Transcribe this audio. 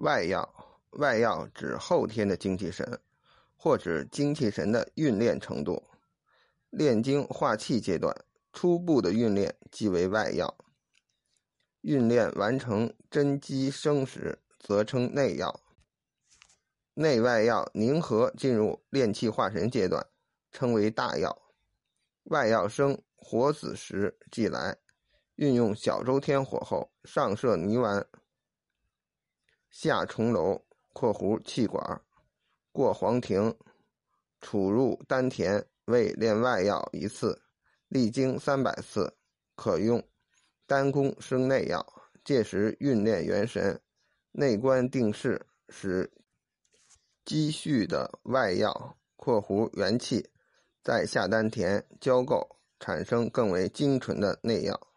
外药，外药指后天的精气神，或指精气神的运练程度。炼精化气阶段，初步的运练即为外药。运练完成真机生时，则称内药。内外药凝合进入炼气化神阶段，称为大药。外药生火子时即来，运用小周天火后，上设泥丸，下重楼（括弧气管），过黄庭，储入丹田，为炼外药一次，历经三百次，可用丹功生内药。届时运炼元神，内观定势，使。积蓄的外药（括弧元气）在下丹田交构，产生更为精纯的内药。